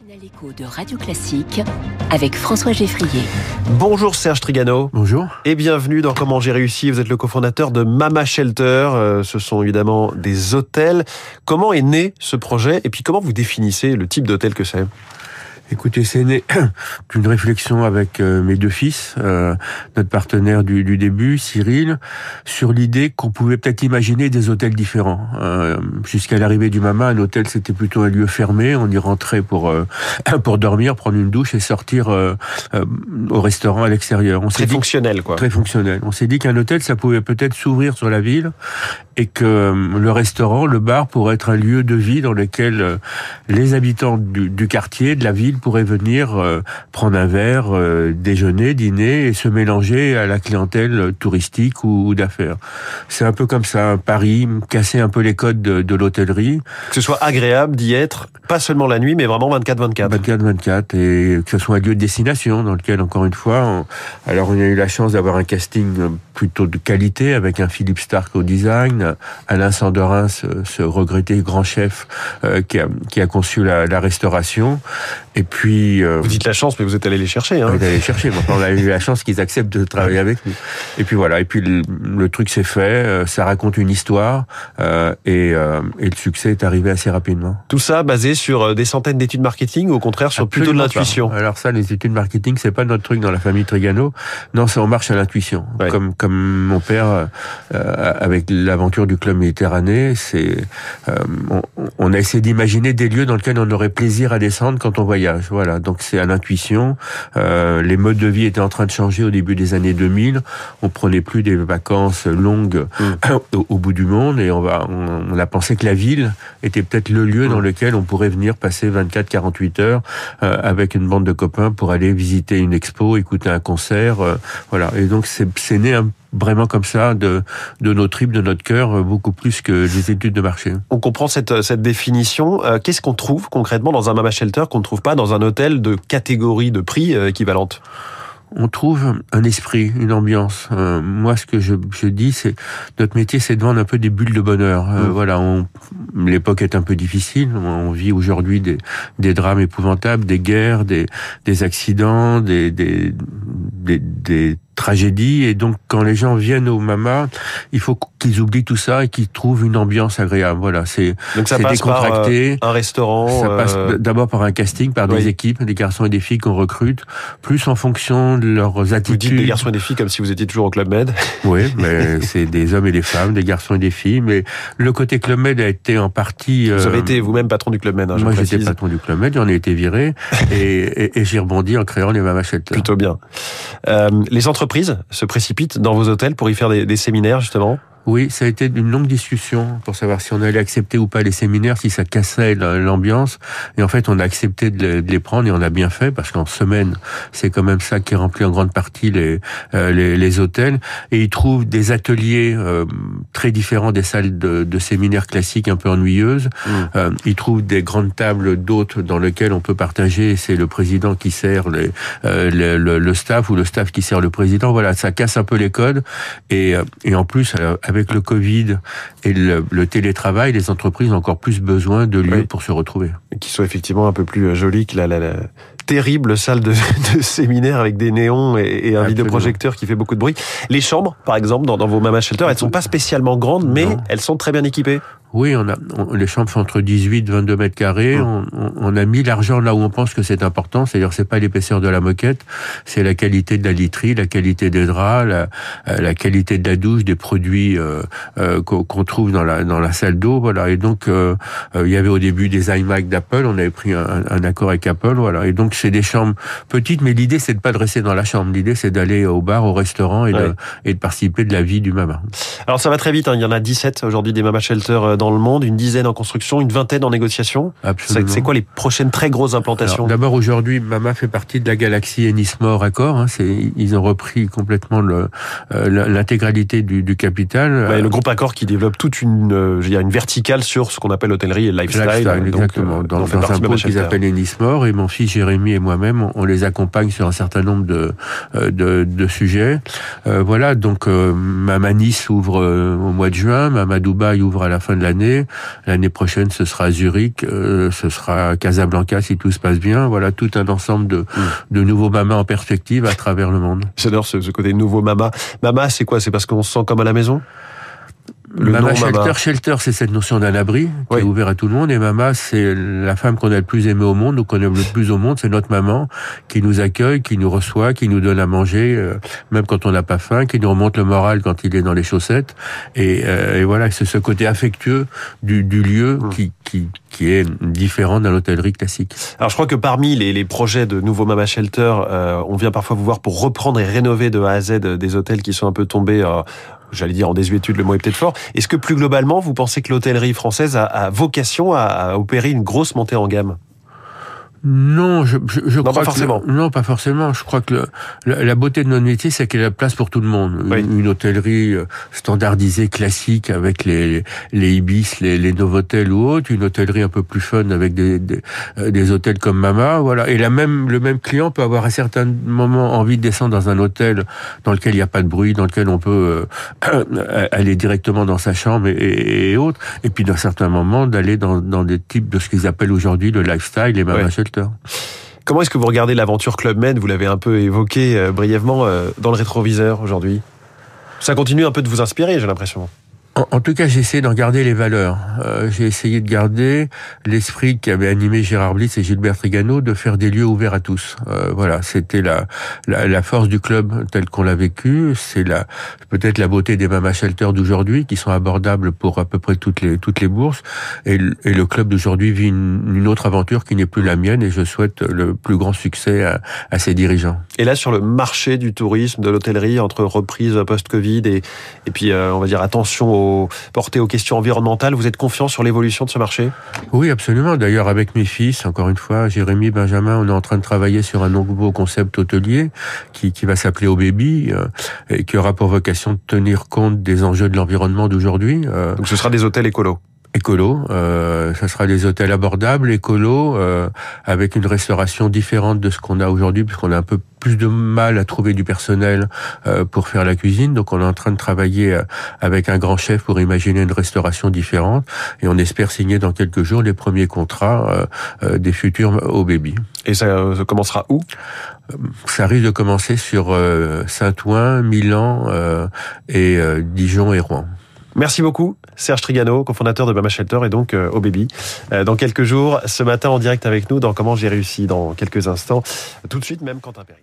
matinale écho de Radio Classique avec François Geffrier. Bonjour Serge Trigano. Bonjour. Et bienvenue dans Comment j'ai réussi. Vous êtes le cofondateur de Mama Shelter. Euh, ce sont évidemment des hôtels. Comment est né ce projet et puis comment vous définissez le type d'hôtel que c'est? Écoutez, c'est né d'une réflexion avec euh, mes deux fils, euh, notre partenaire du, du, début, Cyril, sur l'idée qu'on pouvait peut-être imaginer des hôtels différents. Euh, Jusqu'à l'arrivée du Mama, un hôtel c'était plutôt un lieu fermé. On y rentrait pour euh, pour dormir, prendre une douche et sortir euh, au restaurant à l'extérieur. Très fonctionnel, quoi. Très fonctionnel. On s'est dit qu'un hôtel, ça pouvait peut-être s'ouvrir sur la ville et que le restaurant, le bar, pourrait être un lieu de vie dans lequel les habitants du, du quartier, de la ville pourrait venir euh, prendre un verre, euh, déjeuner, dîner et se mélanger à la clientèle touristique ou, d'affaires. C'est un peu comme ça, Paris, casser un peu les codes de, de l'hôtellerie. Que ce soit agréable d'y être, pas seulement la nuit, mais vraiment 24-24. 24-24, et que ce soit un lieu de destination dans lequel, encore une fois, on... alors on a eu la chance d'avoir un casting plutôt de qualité avec un Philippe Stark au design, Alain Sanderin, ce, ce regretté grand chef euh, qui, a, qui a conçu la, la restauration, et puis, euh, vous dites la chance, mais vous êtes allé les chercher. Hein. On est allé les chercher. on a eu la chance qu'ils acceptent de travailler avec nous. Et puis voilà. Et puis le, le truc s'est fait. Euh, ça raconte une histoire euh, et, euh, et, le succès est arrivé assez rapidement. Tout ça basé sur euh, des centaines d'études marketing, ou au contraire sur Absolument plutôt de l'intuition. Alors ça, les études marketing, c'est pas notre truc dans la famille Trigano. Non, ça on marche à l'intuition. Ouais. Comme comme mon père avec l'aventure du club Méditerranée, c'est on, on, a essayé d'imaginer des lieux dans lesquels on aurait plaisir à descendre quand on voyage. Voilà, donc c'est à l'intuition. Euh, les modes de vie étaient en train de changer au début des années 2000. On prenait plus des vacances longues mmh. au, au, bout du monde et on, va, on, on, a pensé que la ville était peut-être le lieu dans lequel on pourrait venir passer 24-48 heures euh, avec une bande de copains pour aller visiter une expo, écouter un concert. Euh, voilà, et donc c'est né un vraiment comme ça de, de nos tripes, de notre cœur, beaucoup plus que les études de marché. On comprend cette, cette définition. Euh, Qu'est-ce qu'on trouve concrètement dans un mama shelter qu'on ne trouve pas dans un hôtel de catégorie de prix euh, équivalente? On trouve un esprit, une ambiance. Euh, moi, ce que je, je dis, c'est notre métier, c'est de vendre un peu des bulles de bonheur. Euh, mmh. Voilà, l'époque est un peu difficile. On vit aujourd'hui des, des drames épouvantables, des guerres, des, des accidents, des, des, des, des tragédie. Et donc, quand les gens viennent au Mama, il faut qu'ils oublient tout ça et qu'ils trouvent une ambiance agréable. Voilà, c'est décontracté. Par, euh, un restaurant. Ça passe euh... d'abord par un casting, par oui. des équipes, des garçons et des filles qu'on recrute, plus en fonction de leurs attitudes. Vous dites des garçons et des filles comme si vous étiez toujours au Club Med. Oui, mais c'est des hommes et des femmes, des garçons et des filles. Mais le côté Club Med a été en partie. Vous avez été vous-même patron du Club Med. Hein, moi, j'étais patron du Club Med, j'en ai été viré et, et, et j'ai rebondi en créant les Mama Shelter. Plutôt bien. Euh, les entreprises se précipitent dans vos hôtels pour y faire des, des séminaires justement? Oui, ça a été une longue discussion pour savoir si on allait accepter ou pas les séminaires, si ça cassait l'ambiance. Et en fait, on a accepté de les prendre et on a bien fait parce qu'en semaine, c'est quand même ça qui remplit en grande partie les, euh, les, les, hôtels. Et ils trouvent des ateliers euh, très différents des salles de, de, séminaires classiques un peu ennuyeuses. Mmh. Euh, ils trouvent des grandes tables d'hôtes dans lesquelles on peut partager. C'est le président qui sert les, euh, le, le, le, staff ou le staff qui sert le président. Voilà, ça casse un peu les codes. Et, et en plus, avec avec le Covid et le, le, télétravail, les entreprises ont encore plus besoin de lieux oui. pour se retrouver. Et qui soient effectivement un peu plus jolis que la, la, la terrible salle de, de, séminaire avec des néons et, et un vidéoprojecteur qui fait beaucoup de bruit. Les chambres, par exemple, dans, dans vos Mama Shelter, elles sont pas spécialement grandes, mais non. elles sont très bien équipées. Oui, on a on, les chambres font entre 18 et 22 mètres carrés. Mmh. On, on, a mis l'argent là où on pense que c'est important, c'est-à-dire c'est pas l'épaisseur de la moquette, c'est la qualité de la literie, la qualité des draps, la, la qualité de la douche, des produits euh, euh, qu'on qu trouve dans la dans la salle d'eau, voilà. Et donc euh, il y avait au début des iMac d'Apple, on avait pris un, un, accord avec Apple, voilà. Et donc c'est des chambres petites, mais l'idée c'est de pas de rester dans la chambre, l'idée c'est d'aller au bar, au restaurant et, ouais. de, et de participer de la vie du mama. Alors ça va très vite, hein. il y en a 17 aujourd'hui des mama shelters dans le monde, une dizaine en construction, une vingtaine en négociation. C'est quoi les prochaines très grosses implantations D'abord aujourd'hui, Mama fait partie de la galaxie Ennismore Accord. Hein, ils ont repris complètement euh, l'intégralité du, du, capital. Ouais, le groupe Accord qui développe toute une, euh, y a une verticale sur ce qu'on appelle l'hôtellerie et le lifestyle. lifestyle donc, exactement. Euh, dans, dans un pôle qu'ils appellent Ennismore et mon fils Jérémy et moi-même, on, on, les accompagne sur un certain nombre de euh, de, de sujets. Euh, voilà, donc Mama Nice ouvre au mois de juin, Mama Dubaï ouvre à la fin de l'année. L'année prochaine, ce sera Zurich, euh, ce sera Casablanca si tout se passe bien. Voilà tout un ensemble de, mm. de nouveaux mamas en perspective à travers le monde. J'adore ce, ce côté nouveau mama. Mama, c'est quoi? C'est parce qu'on se sent comme à la maison? Mama Shelter, Shelter, c'est cette notion d'un abri qui est ouvert à tout le monde. Et Mama, c'est la femme qu'on a le plus aimée au monde, ou qu'on aime le plus au monde. C'est notre maman qui nous accueille, qui nous reçoit, qui nous donne à manger, euh, même quand on n'a pas faim, qui nous remonte le moral quand il est dans les chaussettes. Et, euh, et voilà, c'est ce côté affectueux du, du lieu mmh. qui, qui, qui est différent d'un hôtellerie classique. Alors je crois que parmi les, les projets de nouveau Mama Shelter, euh, on vient parfois vous voir pour reprendre et rénover de A à Z des hôtels qui sont un peu tombés j'allais dire en désuétude, le mot est peut-être fort. Est-ce que plus globalement, vous pensez que l'hôtellerie française a, vocation à opérer une grosse montée en gamme? Non, je, je, je non, crois pas forcément. non, pas forcément. Je crois que la, beauté de notre métier, c'est qu'il y a la place pour tout le monde. Une, hôtellerie euh, standardisée, classique, avec les, les Ibis, les, les Novotel ou autres. Une hôtellerie un peu plus fun, avec des, des, euh, des, hôtels comme Mama. Voilà. Et la même, le même client peut avoir à certains moments envie de descendre dans un hôtel dans lequel il n'y a pas de bruit, dans lequel on peut euh, aller directement dans sa chambre et, et, autres. Et puis, dans certains moments, d'aller dans, dans des types de ce qu'ils appellent aujourd'hui le lifestyle, les Mama Comment est-ce que vous regardez l'aventure Club Med? Vous l'avez un peu évoqué euh, brièvement euh, dans le rétroviseur aujourd'hui. Ça continue un peu de vous inspirer, j'ai l'impression. En, tout cas, j'ai essayé d'en garder les valeurs. Euh, j'ai essayé de garder l'esprit qui avait animé Gérard Blitz et Gilbert Trigano de faire des lieux ouverts à tous. Euh, voilà, c'était la, la, la, force du club tel qu'on l'a vécu. C'est la peut-être la beauté des Mama Shelter d'aujourd'hui qui sont abordables pour à peu près toutes les toutes les bourses. Et, et le club d'aujourd'hui vit une, une, autre aventure qui n'est plus la mienne. Et je souhaite le plus grand succès à, à ses dirigeants. Et là, sur le marché du tourisme, de l'hôtellerie, entre reprise post-Covid et et puis euh, on va dire attention aux aux, questions environnementales. Vous êtes confiant sur l'évolution de ce marché? Oui, absolument. D'ailleurs, avec mes fils, encore une fois, Jérémy, Benjamin, on est en train de travailler sur un nouveau concept hôtelier qui, qui va s'appeler Au Baby euh, et qui aura pour vocation de tenir compte des enjeux de l'environnement d'aujourd'hui. Euh. Donc ce sera des hôtels écolos écolo. Euh, ça sera des hôtels abordables, écolo, euh, avec une restauration différente de ce qu'on a aujourd'hui, puisqu'on a un peu plus de mal à trouver du personnel euh, pour faire la cuisine. Donc on est en train de travailler euh, avec un grand chef pour imaginer une restauration différente, et on espère signer dans quelques jours les premiers contrats euh, des futurs au baby. Et ça, ça commencera où? Ça risque de commencer sur Saint-Ouen, Milan et Dijon et Rouen. Merci beaucoup, Serge Trigano, cofondateur de Mama Shelter et donc euh, au Baby. Euh, dans quelques jours, ce matin en direct avec nous dans Comment j'ai réussi dans quelques instants. Tout de suite, même Quentin Péry.